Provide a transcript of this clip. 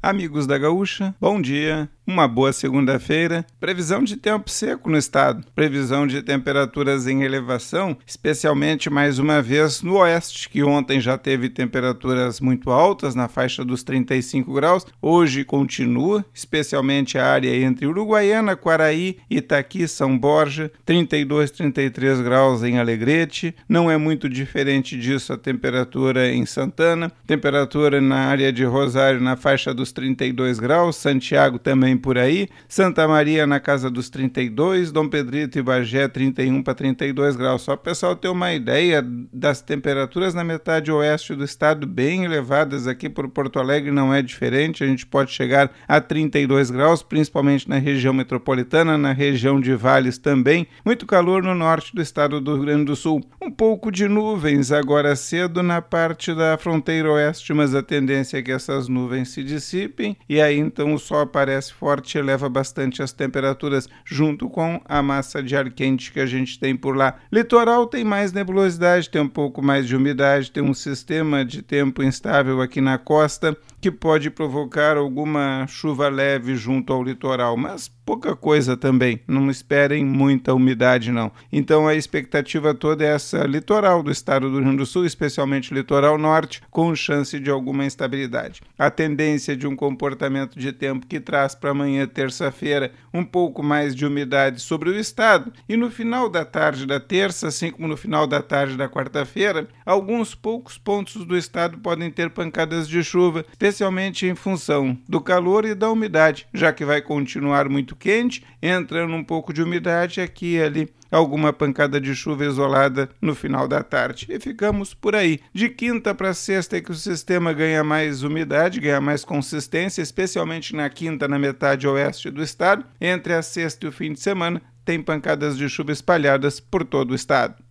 Amigos da Gaúcha, bom dia, uma boa segunda-feira. Previsão de tempo seco no estado, previsão de temperaturas em elevação, especialmente mais uma vez no oeste, que ontem já teve temperaturas muito altas, na faixa dos 35 graus. Hoje continua, especialmente a área entre Uruguaiana, Quaraí, Itaqui, São Borja, 32, 33 graus em Alegrete. Não é muito diferente disso a temperatura em Santana, temperatura na área de Rosário na faixa dos 32 graus, Santiago também por aí, Santa Maria na casa dos 32, Dom Pedrito e Bagé 31 para 32 graus. Só para o pessoal ter uma ideia das temperaturas na metade oeste do estado bem elevadas aqui por Porto Alegre não é diferente, a gente pode chegar a 32 graus, principalmente na região metropolitana, na região de Vales também. Muito calor no norte do estado do Rio Grande do Sul. Um pouco de nuvens agora cedo na parte da fronteira oeste, mas a tendência é que essas nuvens se dissipem e aí então o sol aparece forte eleva bastante as temperaturas junto com a massa de ar quente que a gente tem por lá. Litoral tem mais nebulosidade, tem um pouco mais de umidade, tem um sistema de tempo instável aqui na costa que pode provocar alguma chuva leve junto ao litoral, mas pouca coisa também. Não esperem muita umidade, não. Então a expectativa toda é essa litoral do estado do Rio Grande do Sul, especialmente litoral norte, com chance de alguma instabilidade. A tendência de um comportamento de tempo que traz para amanhã, terça-feira, um pouco mais de umidade sobre o estado, e no final da tarde da terça, assim como no final da tarde da quarta-feira, alguns poucos pontos do estado podem ter pancadas de chuva, especialmente em função do calor e da umidade, já que vai continuar muito quente, entrando um pouco de umidade aqui e ali, alguma pancada de chuva isolada no final da tarde. E ficamos por aí. De quinta para sexta é que o sistema ganha mais umidade, ganha mais consistência, especialmente na quinta, na metade oeste do estado. Entre a sexta e o fim de semana, tem pancadas de chuva espalhadas por todo o estado.